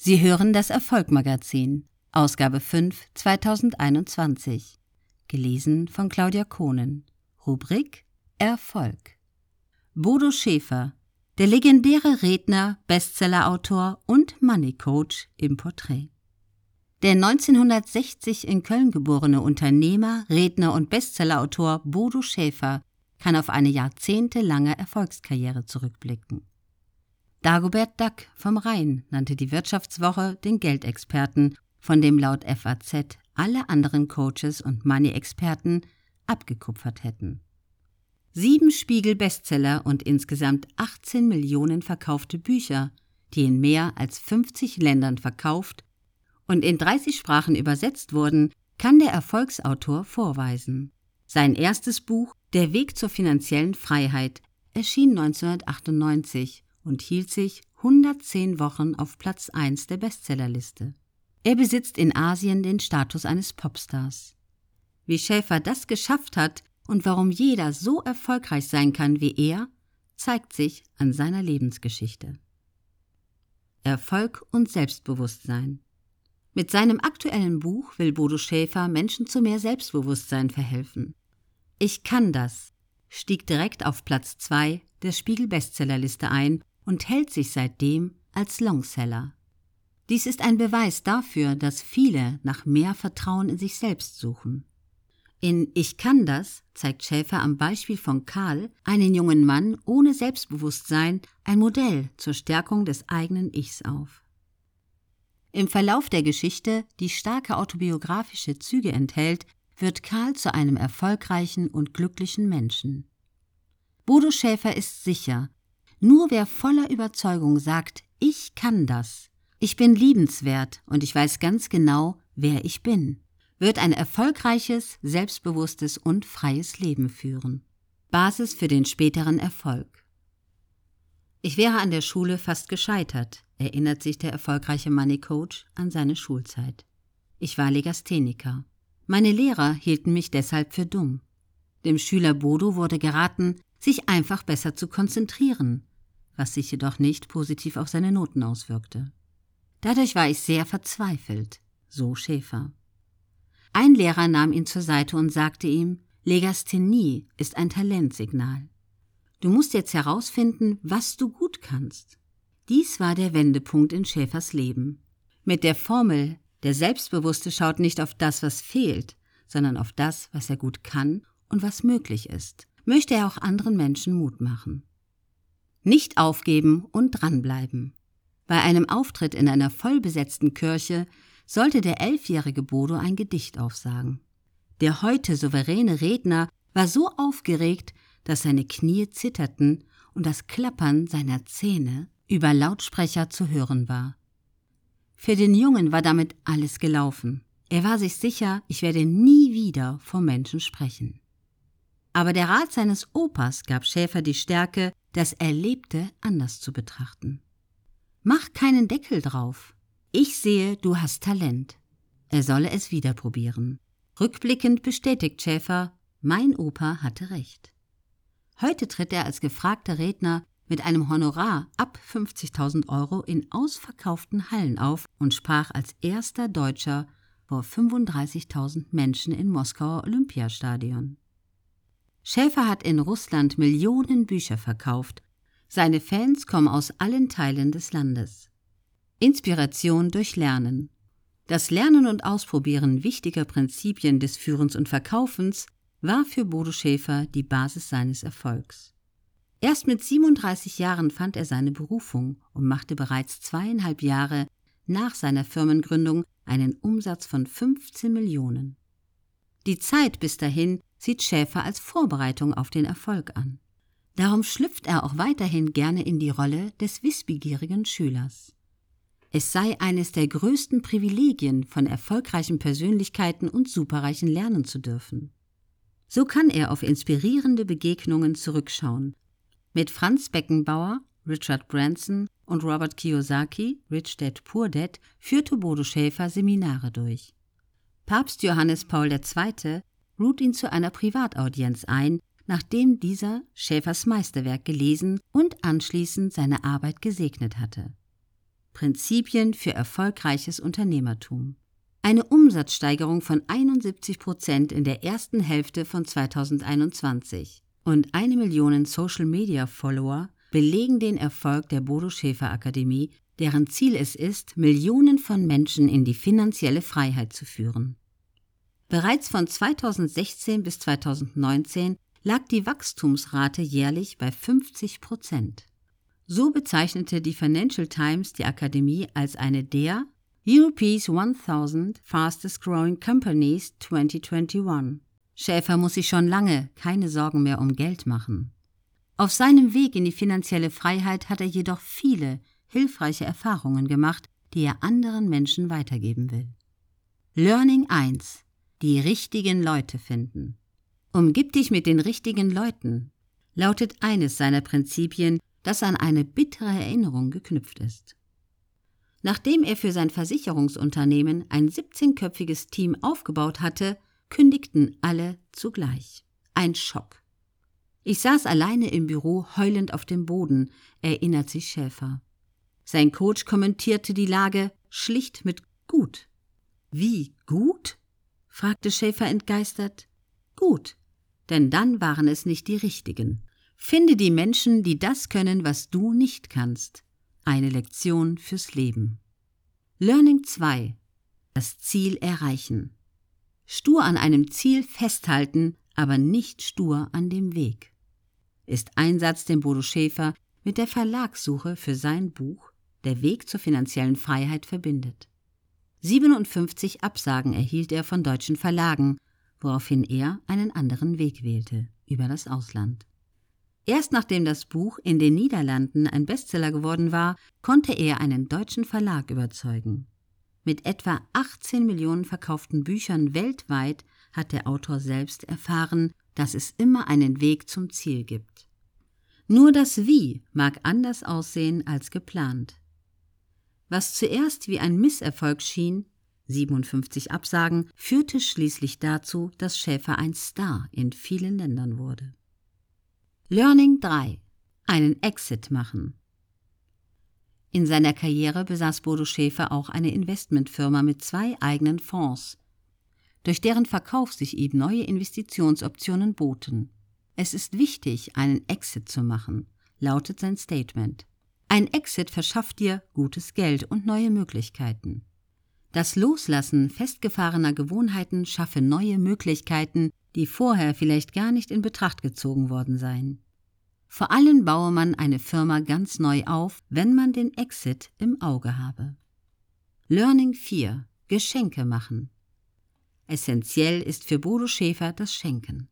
Sie hören das Erfolgmagazin, Ausgabe 5 2021. Gelesen von Claudia Kohnen. Rubrik Erfolg. Bodo Schäfer, der legendäre Redner, Bestsellerautor und Money Coach im Porträt. Der 1960 in Köln geborene Unternehmer, Redner und Bestsellerautor Bodo Schäfer kann auf eine jahrzehntelange Erfolgskarriere zurückblicken. Dagobert Duck vom Rhein nannte die Wirtschaftswoche den Geldexperten, von dem laut FAZ alle anderen Coaches und Money-Experten abgekupfert hätten. Sieben Spiegel-Bestseller und insgesamt 18 Millionen verkaufte Bücher, die in mehr als 50 Ländern verkauft und in 30 Sprachen übersetzt wurden, kann der Erfolgsautor vorweisen. Sein erstes Buch Der Weg zur finanziellen Freiheit erschien 1998 und hielt sich 110 Wochen auf Platz 1 der Bestsellerliste. Er besitzt in Asien den Status eines Popstars. Wie Schäfer das geschafft hat und warum jeder so erfolgreich sein kann wie er, zeigt sich an seiner Lebensgeschichte. Erfolg und Selbstbewusstsein. Mit seinem aktuellen Buch will Bodo Schäfer Menschen zu mehr Selbstbewusstsein verhelfen. Ich kann das stieg direkt auf Platz 2 der Spiegel Bestsellerliste ein und hält sich seitdem als Longseller. Dies ist ein Beweis dafür, dass viele nach mehr Vertrauen in sich selbst suchen. In Ich kann das zeigt Schäfer am Beispiel von Karl einen jungen Mann ohne Selbstbewusstsein ein Modell zur Stärkung des eigenen Ichs auf. Im Verlauf der Geschichte, die starke autobiografische Züge enthält, wird Karl zu einem erfolgreichen und glücklichen Menschen. Bodo Schäfer ist sicher, nur wer voller Überzeugung sagt, ich kann das, ich bin liebenswert und ich weiß ganz genau, wer ich bin, wird ein erfolgreiches, selbstbewusstes und freies Leben führen. Basis für den späteren Erfolg. Ich wäre an der Schule fast gescheitert, erinnert sich der erfolgreiche Money Coach an seine Schulzeit. Ich war Legastheniker. Meine Lehrer hielten mich deshalb für dumm. Dem Schüler Bodo wurde geraten, sich einfach besser zu konzentrieren, was sich jedoch nicht positiv auf seine Noten auswirkte. Dadurch war ich sehr verzweifelt, so Schäfer. Ein Lehrer nahm ihn zur Seite und sagte ihm, Legasthenie ist ein Talentsignal. Du musst jetzt herausfinden, was du gut kannst. Dies war der Wendepunkt in Schäfers Leben. Mit der Formel, der Selbstbewusste schaut nicht auf das, was fehlt, sondern auf das, was er gut kann und was möglich ist, möchte er auch anderen Menschen Mut machen. Nicht aufgeben und dranbleiben. Bei einem Auftritt in einer vollbesetzten Kirche sollte der elfjährige Bodo ein Gedicht aufsagen. Der heute souveräne Redner war so aufgeregt, dass seine Knie zitterten und das Klappern seiner Zähne über Lautsprecher zu hören war. Für den Jungen war damit alles gelaufen. Er war sich sicher, ich werde nie wieder vor Menschen sprechen. Aber der Rat seines Opas gab Schäfer die Stärke, das Erlebte anders zu betrachten. Mach keinen Deckel drauf. Ich sehe, du hast Talent. Er solle es wieder probieren. Rückblickend bestätigt Schäfer, mein Opa hatte recht. Heute tritt er als gefragter Redner mit einem Honorar ab 50.000 Euro in ausverkauften Hallen auf und sprach als erster Deutscher vor 35.000 Menschen im Moskauer Olympiastadion. Schäfer hat in Russland Millionen Bücher verkauft. Seine Fans kommen aus allen Teilen des Landes. Inspiration durch Lernen. Das Lernen und Ausprobieren wichtiger Prinzipien des Führens und Verkaufens war für Bodo Schäfer die Basis seines Erfolgs. Erst mit 37 Jahren fand er seine Berufung und machte bereits zweieinhalb Jahre nach seiner Firmengründung einen Umsatz von 15 Millionen. Die Zeit bis dahin sieht Schäfer als Vorbereitung auf den Erfolg an. Darum schlüpft er auch weiterhin gerne in die Rolle des wissbegierigen Schülers. Es sei eines der größten Privilegien, von erfolgreichen Persönlichkeiten und Superreichen lernen zu dürfen. So kann er auf inspirierende Begegnungen zurückschauen. Mit Franz Beckenbauer, Richard Branson und Robert Kiyosaki, Rich Dad Poor Dad, führte Bodo Schäfer Seminare durch. Papst Johannes Paul II lud ihn zu einer Privataudienz ein, nachdem dieser Schäfers Meisterwerk gelesen und anschließend seine Arbeit gesegnet hatte. Prinzipien für erfolgreiches Unternehmertum. Eine Umsatzsteigerung von 71 Prozent in der ersten Hälfte von 2021 und eine Million Social-Media-Follower belegen den Erfolg der Bodo Schäfer Akademie, deren Ziel es ist, Millionen von Menschen in die finanzielle Freiheit zu führen. Bereits von 2016 bis 2019 lag die Wachstumsrate jährlich bei 50 Prozent. So bezeichnete die Financial Times die Akademie als eine der Europe's 1000 Fastest Growing Companies 2021. Schäfer muss sich schon lange keine Sorgen mehr um Geld machen. Auf seinem Weg in die finanzielle Freiheit hat er jedoch viele hilfreiche Erfahrungen gemacht, die er anderen Menschen weitergeben will. Learning 1. Die richtigen Leute finden. Umgib dich mit den richtigen Leuten, lautet eines seiner Prinzipien, das an eine bittere Erinnerung geknüpft ist. Nachdem er für sein Versicherungsunternehmen ein 17-köpfiges Team aufgebaut hatte, kündigten alle zugleich. Ein Schock. Ich saß alleine im Büro heulend auf dem Boden, erinnert sich Schäfer. Sein Coach kommentierte die Lage schlicht mit gut. Wie gut? Fragte Schäfer entgeistert. Gut, denn dann waren es nicht die richtigen. Finde die Menschen, die das können, was du nicht kannst. Eine Lektion fürs Leben. Learning 2. Das Ziel erreichen. Stur an einem Ziel festhalten, aber nicht stur an dem Weg. Ist ein Satz, den Bodo Schäfer mit der Verlagssuche für sein Buch Der Weg zur finanziellen Freiheit verbindet. 57 Absagen erhielt er von deutschen Verlagen, woraufhin er einen anderen Weg wählte, über das Ausland. Erst nachdem das Buch in den Niederlanden ein Bestseller geworden war, konnte er einen deutschen Verlag überzeugen. Mit etwa 18 Millionen verkauften Büchern weltweit hat der Autor selbst erfahren, dass es immer einen Weg zum Ziel gibt. Nur das Wie mag anders aussehen als geplant. Was zuerst wie ein Misserfolg schien, 57 Absagen, führte schließlich dazu, dass Schäfer ein Star in vielen Ländern wurde. Learning 3. Einen Exit machen. In seiner Karriere besaß Bodo Schäfer auch eine Investmentfirma mit zwei eigenen Fonds, durch deren Verkauf sich ihm neue Investitionsoptionen boten. Es ist wichtig, einen Exit zu machen, lautet sein Statement. Ein Exit verschafft dir gutes Geld und neue Möglichkeiten. Das Loslassen festgefahrener Gewohnheiten schaffe neue Möglichkeiten, die vorher vielleicht gar nicht in Betracht gezogen worden seien. Vor allem baue man eine Firma ganz neu auf, wenn man den Exit im Auge habe. Learning 4. Geschenke machen. Essentiell ist für Bodo Schäfer das Schenken.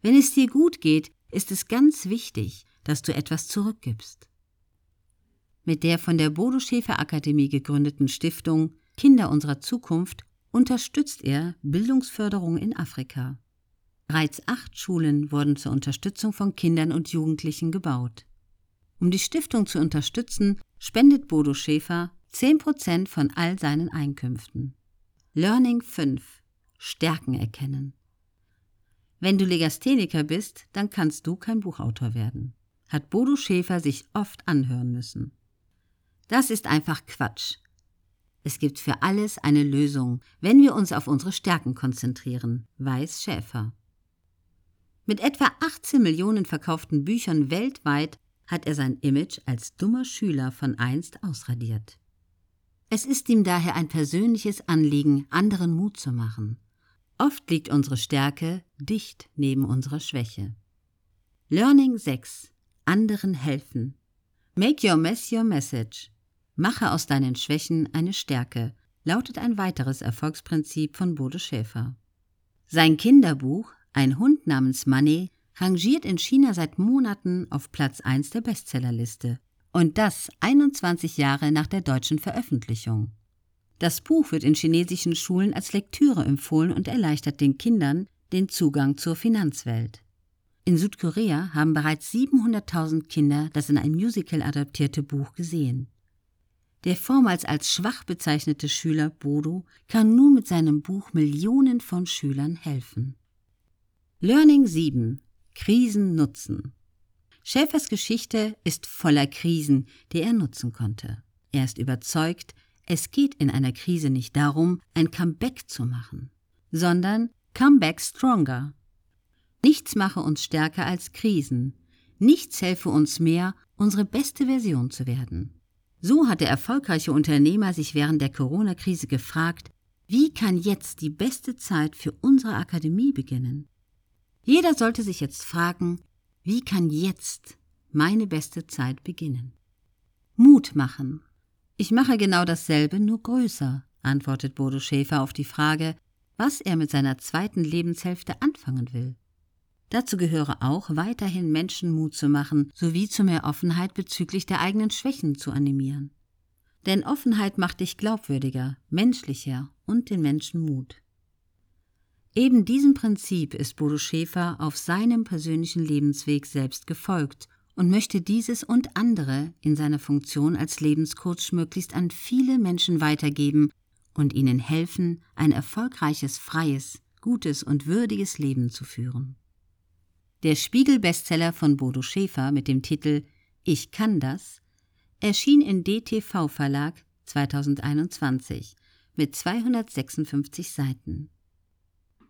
Wenn es dir gut geht, ist es ganz wichtig, dass du etwas zurückgibst. Mit der von der Bodo Schäfer Akademie gegründeten Stiftung Kinder unserer Zukunft unterstützt er Bildungsförderung in Afrika. Bereits acht Schulen wurden zur Unterstützung von Kindern und Jugendlichen gebaut. Um die Stiftung zu unterstützen, spendet Bodo Schäfer 10% von all seinen Einkünften. Learning 5 Stärken erkennen. Wenn du Legastheniker bist, dann kannst du kein Buchautor werden, hat Bodo Schäfer sich oft anhören müssen. Das ist einfach Quatsch. Es gibt für alles eine Lösung, wenn wir uns auf unsere Stärken konzentrieren, weiß Schäfer. Mit etwa 18 Millionen verkauften Büchern weltweit hat er sein Image als dummer Schüler von einst ausradiert. Es ist ihm daher ein persönliches Anliegen, anderen Mut zu machen. Oft liegt unsere Stärke dicht neben unserer Schwäche. Learning 6. Anderen helfen. Make your mess your message. Mache aus deinen Schwächen eine Stärke, lautet ein weiteres Erfolgsprinzip von Bode Schäfer. Sein Kinderbuch Ein Hund namens Money rangiert in China seit Monaten auf Platz 1 der Bestsellerliste. Und das 21 Jahre nach der deutschen Veröffentlichung. Das Buch wird in chinesischen Schulen als Lektüre empfohlen und erleichtert den Kindern den Zugang zur Finanzwelt. In Südkorea haben bereits 700.000 Kinder das in ein Musical adaptierte Buch gesehen. Der vormals als schwach bezeichnete Schüler Bodo kann nun mit seinem Buch Millionen von Schülern helfen. Learning 7 Krisen nutzen. Schäfers Geschichte ist voller Krisen, die er nutzen konnte. Er ist überzeugt, es geht in einer Krise nicht darum, ein Comeback zu machen, sondern Comeback stronger. Nichts mache uns stärker als Krisen. Nichts helfe uns mehr, unsere beste Version zu werden. So hat der erfolgreiche Unternehmer sich während der Corona-Krise gefragt, wie kann jetzt die beste Zeit für unsere Akademie beginnen? Jeder sollte sich jetzt fragen, wie kann jetzt meine beste Zeit beginnen? Mut machen. Ich mache genau dasselbe, nur größer, antwortet Bodo Schäfer auf die Frage, was er mit seiner zweiten Lebenshälfte anfangen will. Dazu gehöre auch, weiterhin Menschen Mut zu machen, sowie zu mehr Offenheit bezüglich der eigenen Schwächen zu animieren. Denn Offenheit macht dich glaubwürdiger, menschlicher und den Menschen Mut. Eben diesem Prinzip ist Bodo Schäfer auf seinem persönlichen Lebensweg selbst gefolgt und möchte dieses und andere in seiner Funktion als Lebenscoach möglichst an viele Menschen weitergeben und ihnen helfen, ein erfolgreiches, freies, gutes und würdiges Leben zu führen. Der Spiegel-Bestseller von Bodo Schäfer mit dem Titel Ich kann das erschien in DTV Verlag 2021 mit 256 Seiten.